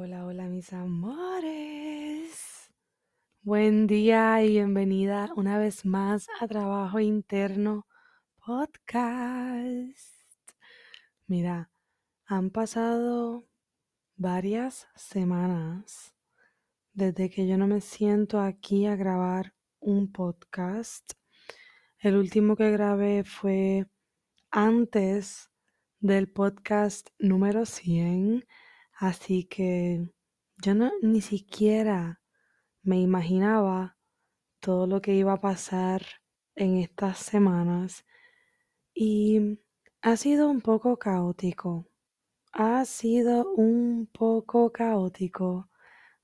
Hola, hola mis amores. Buen día y bienvenida una vez más a Trabajo Interno Podcast. Mira, han pasado varias semanas desde que yo no me siento aquí a grabar un podcast. El último que grabé fue antes del podcast número 100 Así que yo no ni siquiera me imaginaba todo lo que iba a pasar en estas semanas y ha sido un poco caótico. Ha sido un poco caótico.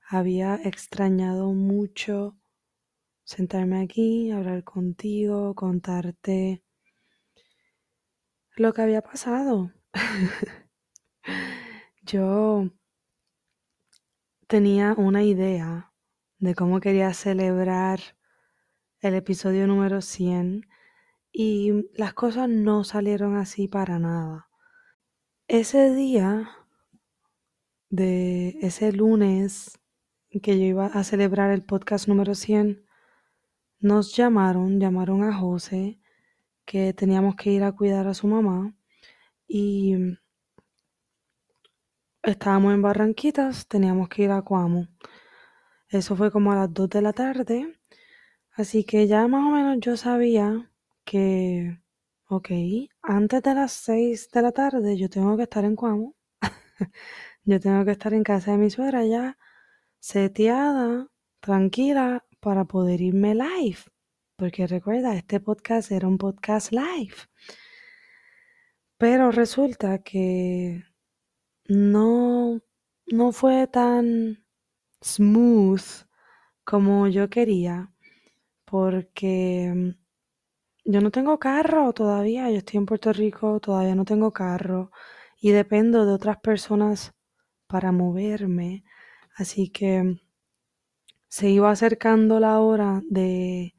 Había extrañado mucho sentarme aquí, hablar contigo, contarte lo que había pasado. Yo tenía una idea de cómo quería celebrar el episodio número 100 y las cosas no salieron así para nada. Ese día de ese lunes que yo iba a celebrar el podcast número 100, nos llamaron, llamaron a José que teníamos que ir a cuidar a su mamá y Estábamos en Barranquitas, teníamos que ir a Cuamo. Eso fue como a las 2 de la tarde. Así que ya más o menos yo sabía que, ok, antes de las 6 de la tarde yo tengo que estar en Cuamo. yo tengo que estar en casa de mi suegra ya, seteada, tranquila, para poder irme live. Porque recuerda, este podcast era un podcast live. Pero resulta que no, no fue tan smooth como yo quería, porque mm, yo no tengo carro todavía, yo estoy en Puerto Rico, todavía no tengo carro y dependo de otras personas para moverme, así que se iba acercando la hora de,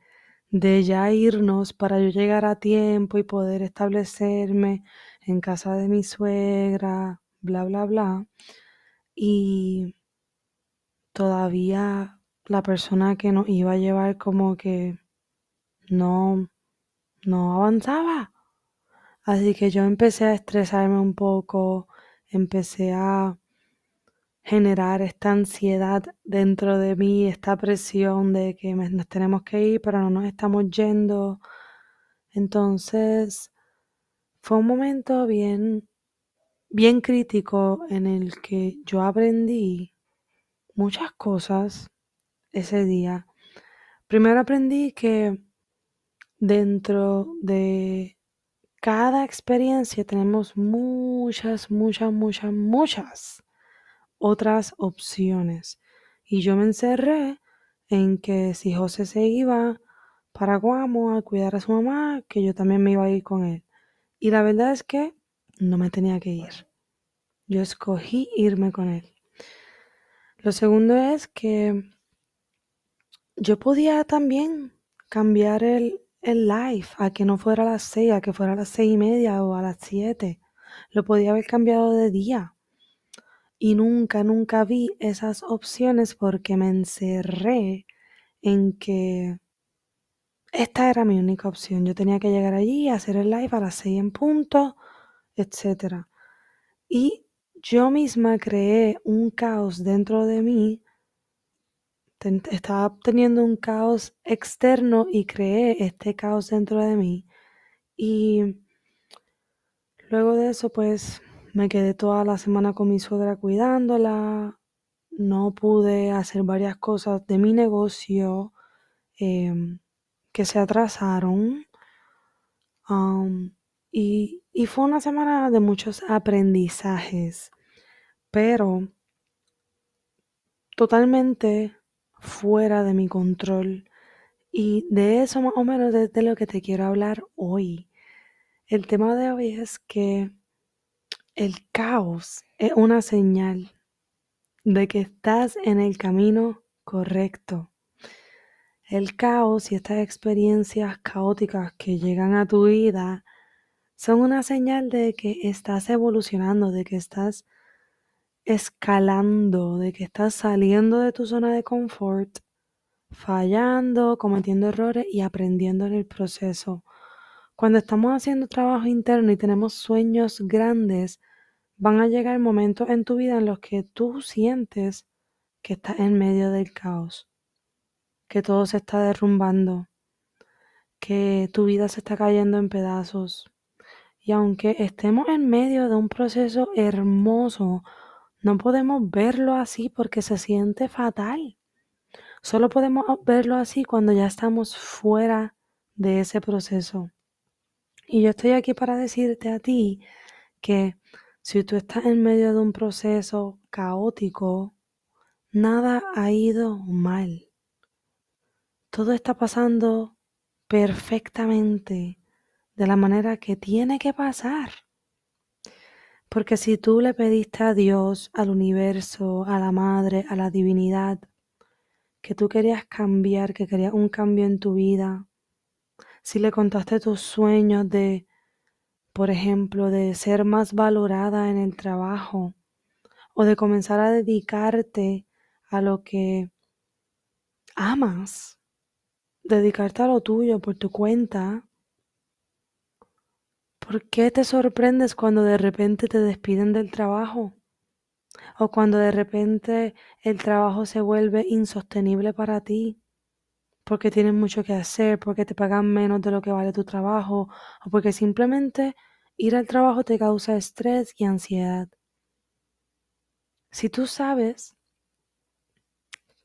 de ya irnos para yo llegar a tiempo y poder establecerme en casa de mi suegra, bla, bla, bla. Y todavía la persona que nos iba a llevar como que no, no avanzaba. Así que yo empecé a estresarme un poco, empecé a generar esta ansiedad dentro de mí, esta presión de que nos tenemos que ir, pero no nos estamos yendo. Entonces, fue un momento bien bien crítico en el que yo aprendí muchas cosas ese día. Primero aprendí que dentro de cada experiencia tenemos muchas, muchas, muchas, muchas otras opciones. Y yo me encerré en que si José se iba para Guamo a cuidar a su mamá, que yo también me iba a ir con él. Y la verdad es que no me tenía que ir. Yo escogí irme con él. Lo segundo es que yo podía también cambiar el, el live a que no fuera a las seis, a que fuera a las seis y media o a las siete. Lo podía haber cambiado de día. Y nunca, nunca vi esas opciones porque me encerré en que esta era mi única opción. Yo tenía que llegar allí, hacer el live a las seis en punto, etc. Y yo misma creé un caos dentro de mí. estaba teniendo un caos externo y creé este caos dentro de mí. Y luego de eso, pues me quedé toda la semana con mi suegra cuidándola. No pude hacer varias cosas de mi negocio. Em, que se atrasaron. Y, fue una semana de muchos aprendizajes, pero totalmente fuera de mi control. Y de eso más o menos es de lo que te quiero hablar hoy. El tema de hoy es que el caos es una señal de que estás en el camino correcto. El caos y estas experiencias caóticas que llegan a tu vida son una señal de que estás evolucionando, de que estás escalando, de que estás saliendo de tu zona de confort, fallando, cometiendo errores y aprendiendo en el proceso. Cuando estamos haciendo trabajo interno y tenemos sueños grandes, van a llegar momentos en tu vida en los que tú sientes que estás en medio del caos que todo se está derrumbando, que tu vida se está cayendo en pedazos. Y aunque estemos en medio de un proceso hermoso, no podemos verlo así porque se siente fatal. Solo podemos verlo así cuando ya estamos fuera de ese proceso. Y yo estoy aquí para decirte a ti que si tú estás en medio de un proceso caótico, nada ha ido mal todo está pasando perfectamente de la manera que tiene que pasar. Porque si tú le pediste a Dios, al universo, a la madre, a la divinidad, que tú querías cambiar, que querías un cambio en tu vida, si le contaste tus sueños de, por ejemplo, de ser más valorada en el trabajo o de comenzar a dedicarte a lo que amas, dedicarte a lo tuyo por tu cuenta, ¿por qué te sorprendes cuando de repente te despiden del trabajo? O cuando de repente el trabajo se vuelve insostenible para ti, porque tienes mucho que hacer, porque te pagan menos de lo que vale tu trabajo, o porque simplemente ir al trabajo te causa estrés y ansiedad. Si tú sabes,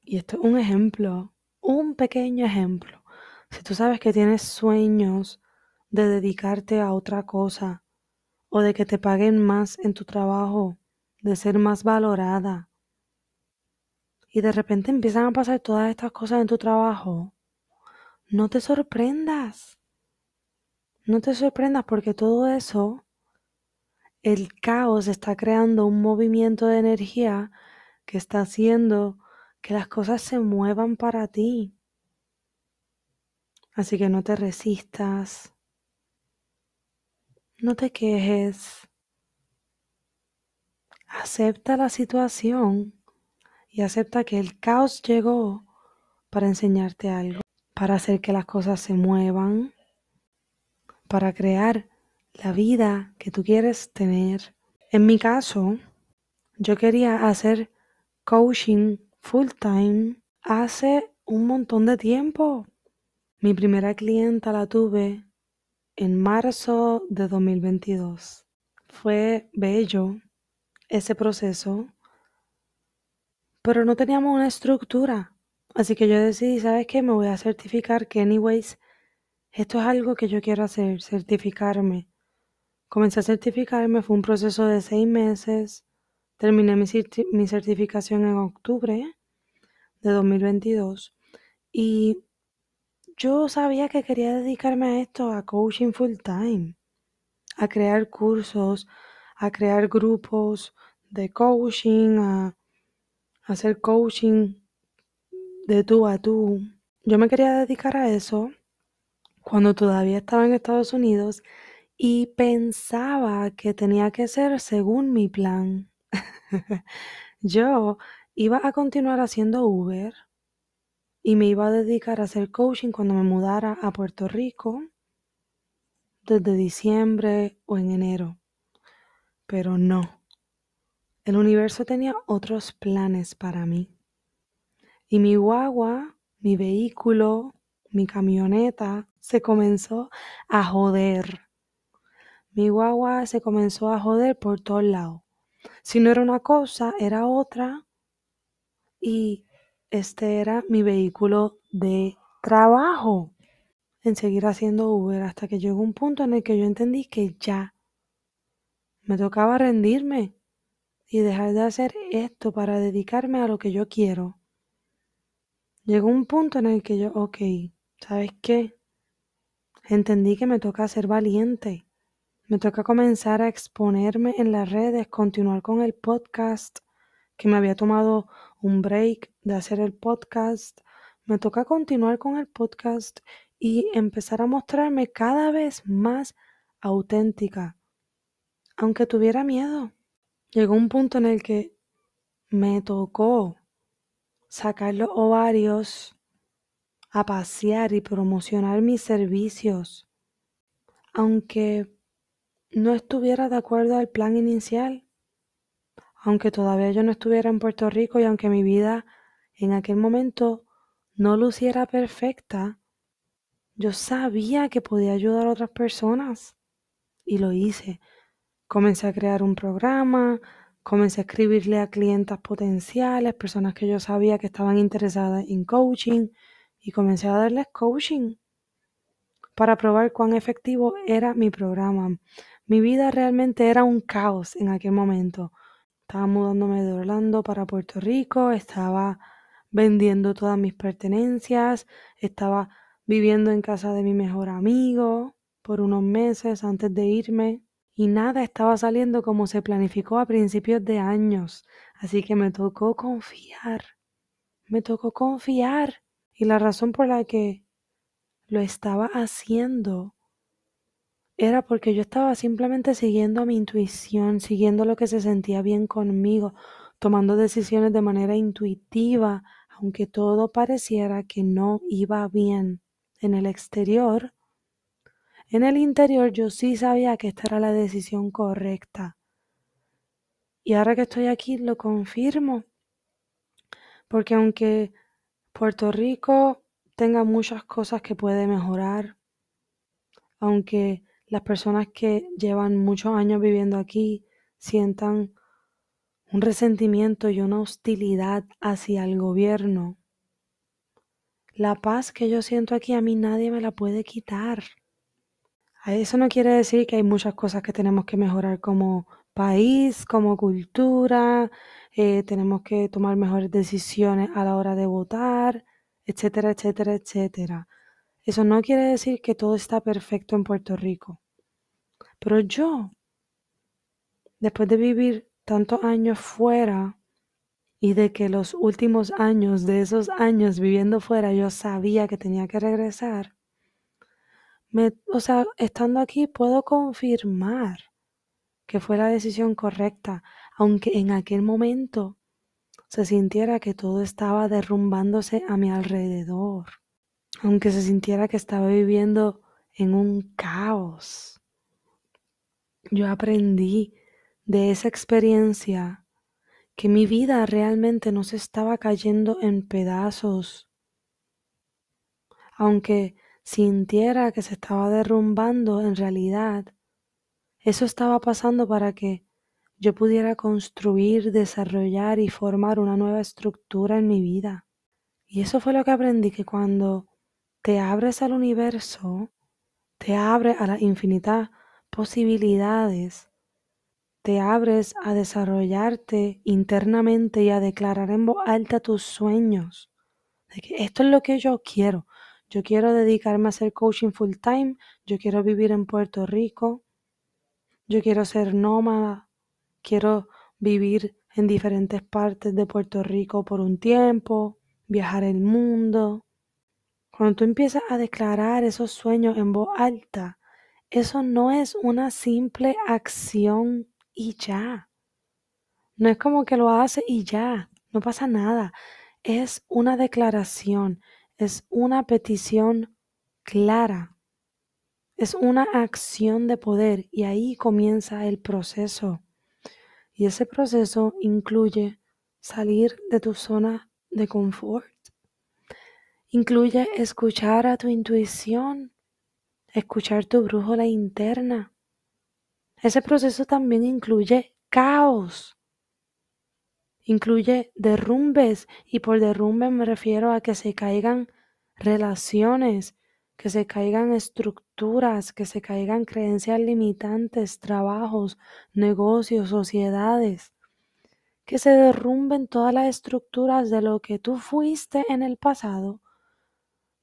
y esto es un ejemplo, un pequeño ejemplo. Si tú sabes que tienes sueños de dedicarte a otra cosa o de que te paguen más en tu trabajo, de ser más valorada, y de repente empiezan a pasar todas estas cosas en tu trabajo, no te sorprendas. No te sorprendas porque todo eso, el caos está creando un movimiento de energía que está haciendo que las cosas se muevan para ti. Así que no te resistas, no te quejes, acepta la situación y acepta que el caos llegó para enseñarte algo, para hacer que las cosas se muevan, para crear la vida que tú quieres tener. En mi caso, yo quería hacer coaching full time hace un montón de tiempo. Mi primera clienta la tuve en marzo de 2022. Fue bello ese proceso pero no teníamos una estructura. Así que yo decidí, ¿sabes qué? Me voy a certificar que anyways, esto es algo que yo quiero hacer, certificarme. Comencé a certificarme, fue un proceso de seis meses. Terminé mi, certificación en octubre de 2022 y yo sabía que quería dedicarme a esto, a coaching full time, a crear cursos, a crear grupos de coaching, a hacer coaching de tú a tú. Yo me quería dedicar a eso cuando todavía estaba en Estados Unidos y pensaba que tenía que ser según mi plan. Yo iba a continuar haciendo Uber y me iba a dedicar a hacer coaching cuando me mudara a Puerto Rico desde diciembre o en enero. Pero no. El universo tenía otros planes para mí. Y mi guagua, mi vehículo, mi camioneta se comenzó a joder. Mi guagua se comenzó a joder por todos lados. Si no era una cosa, era otra. Y este era mi vehículo de trabajo en seguir haciendo Uber hasta que llegó un punto en el que yo entendí que ya me tocaba rendirme y dejar de hacer esto para dedicarme a lo que yo quiero. Llegó un punto en el que yo, ok, ¿sabes qué? Entendí que me toca ser valiente. Me toca comenzar a exponerme en las redes, continuar con el podcast, que me había tomado un break de hacer el podcast. Me toca continuar con el podcast y empezar a mostrarme cada vez más auténtica, aunque tuviera miedo. Llegó un punto en el que me tocó sacar los ovarios a pasear y promocionar mis servicios, aunque no estuviera de acuerdo al plan inicial, aunque todavía yo no estuviera en Puerto Rico y aunque mi vida en aquel momento no luciera perfecta, yo sabía que podía ayudar a otras personas y lo hice. Comencé a crear un programa, comencé a escribirle a clientas potenciales, personas que yo sabía que estaban interesadas en coaching y comencé a darles coaching para probar cuán efectivo era mi programa. Mi vida realmente era un caos en aquel momento. Estaba mudándome de Orlando para Puerto Rico, estaba vendiendo todas mis pertenencias, estaba viviendo en casa de mi mejor amigo por unos meses antes de irme y nada estaba saliendo como se planificó a principios de años, así que me tocó confiar, me tocó confiar. Y la razón por la que lo estaba haciendo era porque yo estaba simplemente siguiendo a mi intuición, siguiendo lo que se sentía bien conmigo, tomando decisiones de manera intuitiva, aunque todo pareciera que no iba bien en el exterior, en el interior yo sí sabía que esta era la decisión correcta. Y ahora que estoy aquí lo confirmo. Porque aunque Puerto Rico tenga muchas cosas que puede mejorar, aunque las personas que llevan muchos años viviendo aquí sientan un resentimiento y una hostilidad hacia el gobierno, la paz que yo siento aquí a mí nadie me la puede quitar. Eso no quiere decir que hay muchas cosas que tenemos que mejorar como país, como cultura, eh, tenemos que tomar mejores decisiones a la hora de votar, etcétera, etcétera, etcétera. Eso no quiere decir que todo está perfecto en Puerto Rico. Pero yo, después de vivir tantos años fuera, y de que los últimos años, de esos años viviendo fuera, yo sabía que tenía que regresar. Me, o sea, estando aquí puedo confirmar que fue la decisión correcta, aunque en aquel momento se sintiera que todo estaba derrumbándose a mi alrededor, aunque se sintiera que estaba viviendo en un caos. Yo aprendí de esa experiencia que mi vida realmente no se estaba cayendo en pedazos. Aunque sintiera que se estaba derrumbando, en realidad eso estaba pasando para que yo pudiera construir, desarrollar y formar una nueva estructura en mi vida. Y eso fue lo que aprendí, que cuando te abres al universo, te abres a las infinitas posibilidades, te abres a desarrollarte internamente y a declarar en voz alta tus sueños. De que esto es lo que yo quiero. Yo quiero dedicarme a hacer coaching full time, yo quiero vivir en Puerto Rico, yo quiero ser nómada, quiero vivir en diferentes partes de Puerto Rico por un tiempo, viajar el mundo. Cuando tú empiezas a declarar esos sueños en voz alta, eso no es una simple acción y ya. No es como que lo haces y ya, no pasa nada. Es una declaración, es una petición clara, es una acción de poder y ahí comienza el proceso. Y ese proceso incluye salir de tu zona de confort. Incluye escuchar a tu intuición, escuchar tu brújula interna. Ese proceso también incluye caos. Incluye derrumbes y por derrumbe me refiero a que se caigan relaciones, que se caigan estructuras, que se caigan creencias limitantes, trabajos, negocios, sociedades, que se derrumben todas las estructuras de lo que tú fuiste en el pasado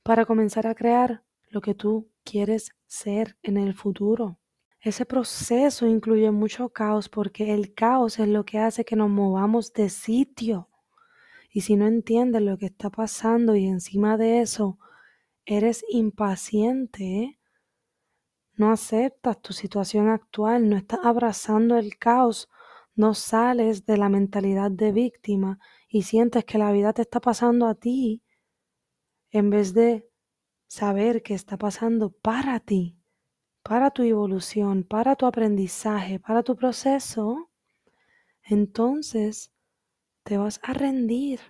para comenzar a crear lo que tú quieres ser en el futuro. Ese proceso incluye mucho caos porque el caos es lo que hace que nos movamos de sitio. Y si no entiendes lo que está pasando y encima de eso eres impaciente, no aceptas tu situación actual, no estás abrazando el caos, no sales de la mentalidad de víctima y sientes que la vida te está pasando a ti en vez de saber que está pasando para ti, para tu evolución, para tu aprendizaje, para tu proceso, entonces te vas a rendir,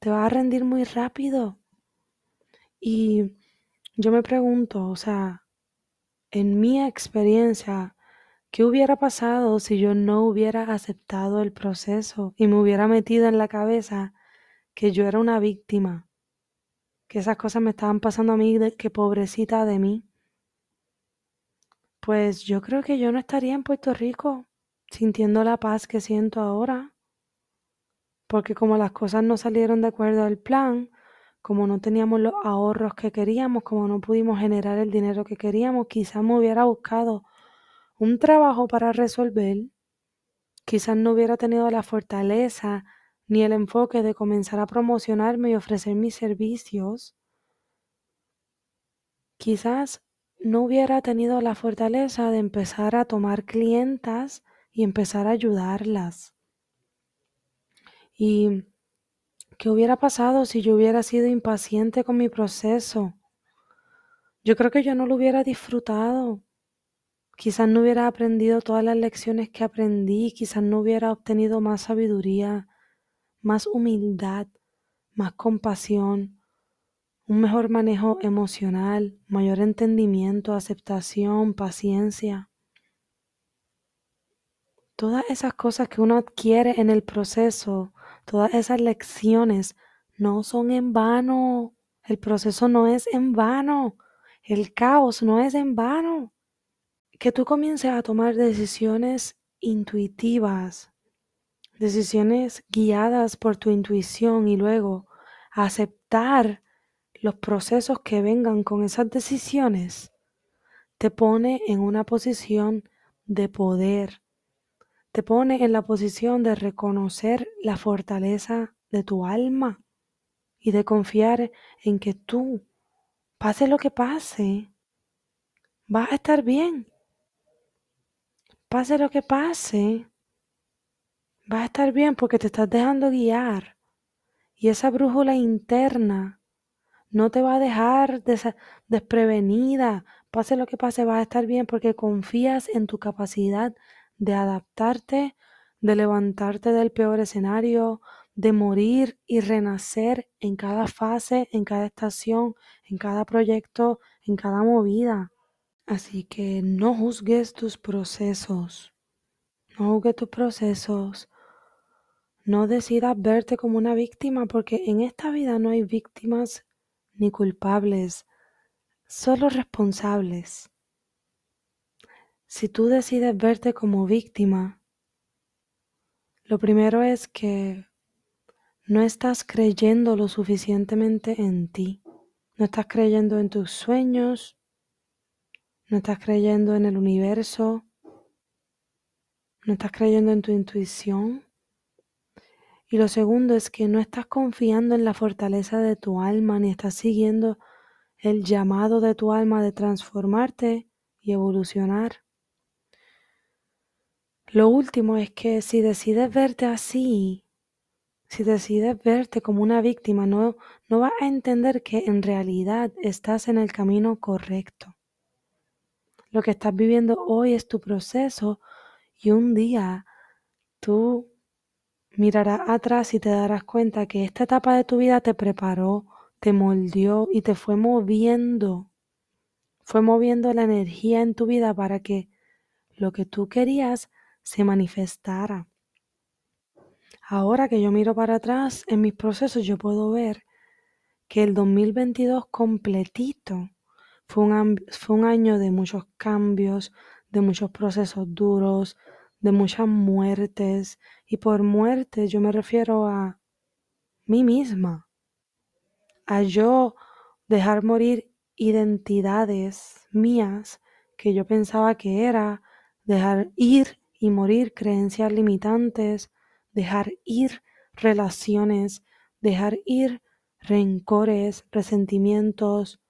te vas a rendir muy rápido y yo me pregunto, o sea, en mi experiencia, ¿qué hubiera pasado si yo no hubiera aceptado el proceso y me hubiera metido en la cabeza que yo era una víctima? Que esas cosas me estaban pasando a mí, que pobrecita de mí. Pues yo creo que yo no estaría en Puerto Rico sintiendo la paz que siento ahora. Porque como las cosas no salieron de acuerdo al plan, como no teníamos los ahorros que queríamos, como no pudimos generar el dinero que queríamos, quizás me hubiera buscado un trabajo para resolver, quizás no hubiera tenido la fortaleza ni el enfoque de comenzar a promocionarme y ofrecer mis servicios, quizás no hubiera tenido la fortaleza de empezar a tomar clientas y empezar a ayudarlas. Y ¿Qué hubiera pasado si yo hubiera sido impaciente con mi proceso? Yo creo que yo no lo hubiera disfrutado. Quizás no hubiera aprendido todas las lecciones que aprendí, quizás no hubiera obtenido más sabiduría, más humildad, más compasión, un mejor manejo emocional, mayor entendimiento, aceptación, paciencia. Todas esas cosas que uno adquiere en el proceso Todas esas lecciones no son en vano. El proceso no es en vano. El caos no es en vano. Que tú comiences a tomar decisiones intuitivas, decisiones guiadas por tu intuición y luego aceptar los procesos que vengan con esas decisiones, te pone en una posición de poder, te pone en la posición de reconocer la fortaleza de tu alma y de confiar en que tú, pase lo que pase, vas a estar bien. Pase lo que pase, vas a estar bien porque te estás dejando guiar. Y esa brújula interna no te va a dejar desprevenida. Pase lo que pase, vas a estar bien porque confías en tu capacidad de adaptarte, de levantarte del peor escenario, de morir y renacer en cada fase, en cada estación, en cada proyecto, en cada movida. Así que no juzgues tus procesos, No juzgues tus procesos. No decidas verte como una víctima porque en esta vida no hay víctimas ni culpables, solo responsables. Si tú decides verte como víctima, lo primero es que no estás creyendo lo suficientemente en ti. No estás creyendo en tus sueños, no estás creyendo en el universo, no estás creyendo en tu intuición. Y lo segundo es que no estás confiando en la fortaleza de tu alma ni estás siguiendo el llamado de tu alma de transformarte y evolucionar. Lo último es que si decides verte así, si decides verte como una víctima, no, no vas a entender que en realidad estás en el camino correcto. Lo que estás viviendo hoy es tu proceso y un día tú mirarás atrás y te darás cuenta que esta etapa de tu vida te preparó, te moldeó y te fue moviendo. Fue moviendo la energía en tu vida para que lo que tú querías se manifestara. Ahora que yo miro para atrás en mis procesos, yo puedo ver que el 2022 completito fue un, fue un año de muchos cambios, de muchos procesos duros, de muchas muertes. Y por muerte yo me refiero a mí misma, a yo dejar morir identidades mías que yo pensaba que era, dejar ir y morir creencias limitantes, dejar ir relaciones, dejar ir rencores, resentimientos.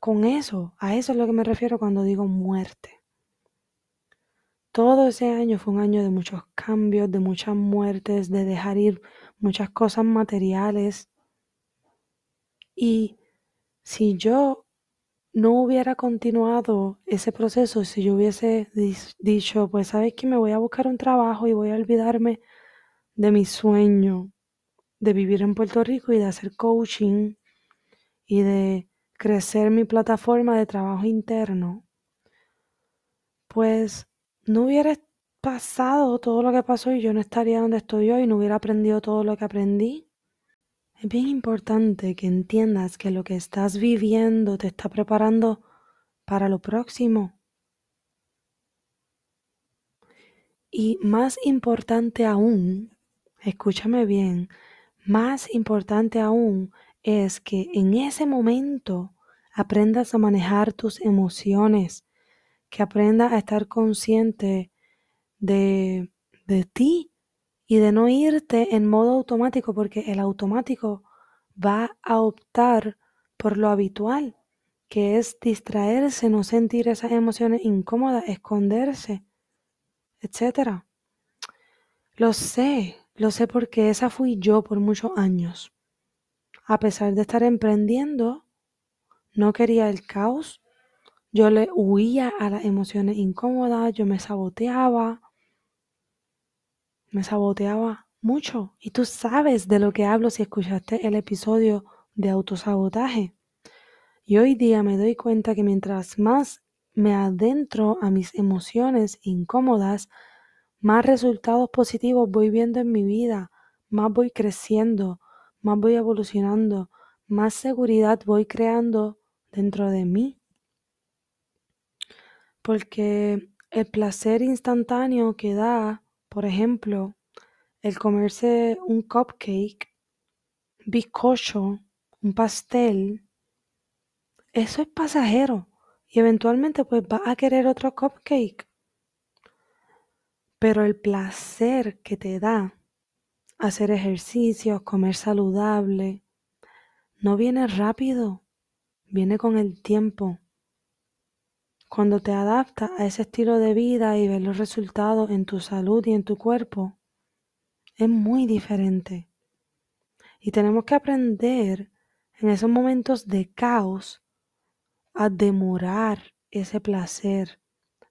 Con eso, a eso es lo que me refiero cuando digo muerte. Todo ese año fue un año de muchos cambios, de muchas muertes, de dejar ir muchas cosas materiales. Y si yo no hubiera continuado ese proceso si yo hubiese dicho, pues sabes que me voy a buscar un trabajo y voy a olvidarme de mi sueño de vivir en Puerto Rico y de hacer coaching y de crecer mi plataforma de trabajo interno, pues no hubiera pasado todo lo que pasó y yo no estaría donde estoy hoy, no hubiera aprendido todo lo que aprendí es bien importante que entiendas que lo que estás viviendo te está preparando para lo próximo. Y más importante aún, escúchame bien, más importante aún es que en ese momento aprendas a manejar tus emociones, que aprendas a estar consciente de, de ti y de no irte en modo automático porque el automático va a optar por lo habitual, que es distraerse, no sentir esas emociones incómodas, esconderse, etc. Lo sé, lo sé porque esa fui yo por muchos años. A pesar de estar emprendiendo, no quería el caos, yo le huía a las emociones incómodas, yo me saboteaba, me saboteaba mucho. Y tú sabes de lo que hablo si escuchaste el episodio de autosabotaje. Y hoy día me doy cuenta que mientras más me adentro a mis emociones incómodas, más resultados positivos voy viendo en mi vida, más voy creciendo, más voy evolucionando, más seguridad voy creando dentro de mí. Porque el placer instantáneo que da por ejemplo, el comerse un cupcake, bizcocho, un pastel, eso es pasajero y eventualmente pues vas a querer otro cupcake. Pero el placer que te da hacer ejercicios, comer saludable, no viene rápido, viene con el tiempo. Cuando te adaptas a ese estilo de vida y ves los resultados en tu salud y en tu cuerpo, es muy diferente. Y tenemos que aprender en esos momentos de caos a demorar ese placer,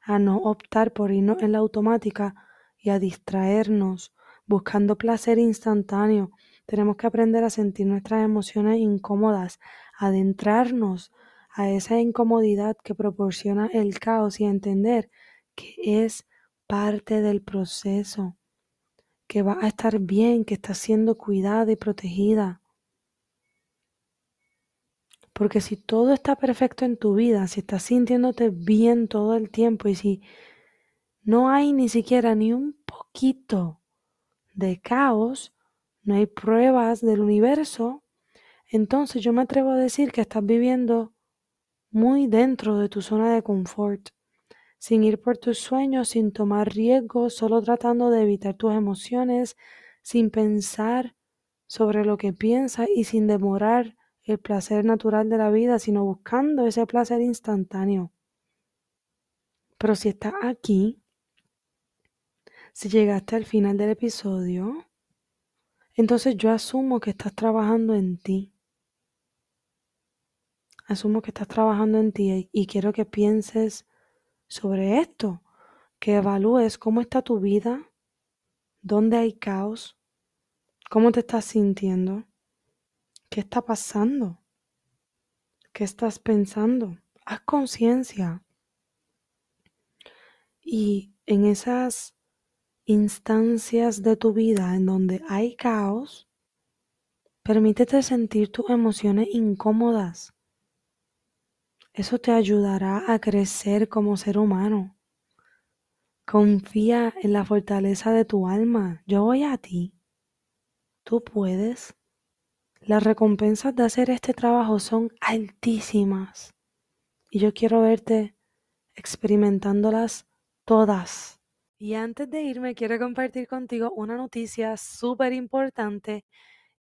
a no optar por irnos en la automática y a distraernos buscando placer instantáneo. Tenemos que aprender a sentir nuestras emociones incómodas, adentrarnos a esa incomodidad que proporciona el caos y a entender que es parte del proceso, que va a estar bien, que está siendo cuidada y protegida. Porque si todo está perfecto en tu vida, si estás sintiéndote bien todo el tiempo y si no hay ni siquiera ni un poquito de caos, no hay pruebas del universo, entonces yo me atrevo a decir que estás viviendo muy dentro de tu zona de confort, sin ir por tus sueños, sin tomar riesgos, solo tratando de evitar tus emociones, sin pensar sobre lo que piensas y sin demorar el placer natural de la vida, sino buscando ese placer instantáneo. Pero si estás aquí, si llegaste al final del episodio, entonces yo asumo que estás trabajando en ti. Asumo que estás trabajando en ti y quiero que pienses sobre esto, que evalúes cómo está tu vida, dónde hay caos, cómo te estás sintiendo, qué está pasando, qué estás pensando. Haz conciencia. Y en esas instancias de tu vida en donde hay caos, permítete sentir tus emociones incómodas. Eso te ayudará a crecer como ser humano. Confía en la fortaleza de tu alma. Yo voy a ti. Tú puedes. Las recompensas de hacer este trabajo son altísimas. Y yo quiero verte experimentándolas todas. Y antes de irme, quiero compartir contigo una noticia súper importante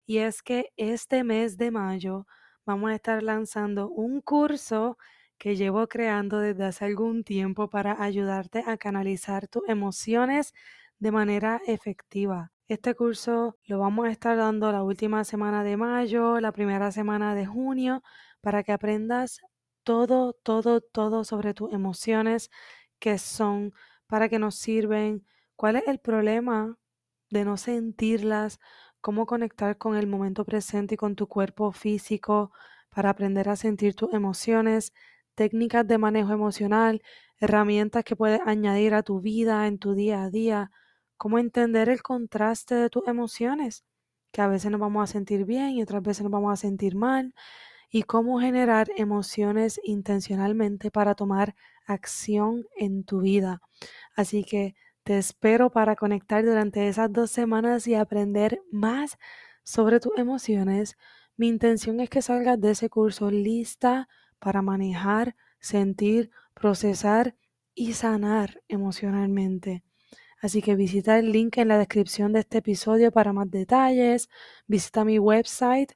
y es que este mes de mayo vamos a estar lanzando un curso que llevo creando desde hace algún tiempo para ayudarte a canalizar tus emociones de manera efectiva. Este curso lo vamos a estar dando la última semana de mayo, la primera semana de junio, para que aprendas todo, todo, todo sobre tus emociones, que son para qué nos sirven, cuál es el problema de no sentirlas, cómo conectar con el momento presente y con tu cuerpo físico para aprender a sentir tus emociones, técnicas de manejo emocional, herramientas que puedes añadir a tu vida en tu día a día, cómo entender el contraste de tus emociones, que a veces nos vamos a sentir bien y otras veces nos vamos a sentir mal, y cómo generar emociones intencionalmente para tomar acción en tu vida. Así que te espero para conectar durante esas dos semanas y aprender más sobre tus emociones. Mi intención es que salgas de ese curso lista para manejar, sentir, procesar y sanar emocionalmente. Así que visita el link en la descripción de este episodio para más detalles. Visita mi website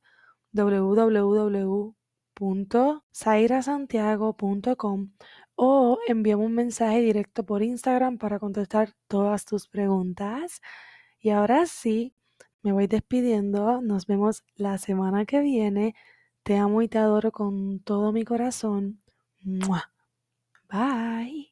www.zairasantiago.com o envíame un mensaje directo por Instagram para contestar todas tus preguntas. Y ahora sí, me voy despidiendo. Nos vemos la semana que viene. Te amo y te adoro con todo mi corazón. Bye.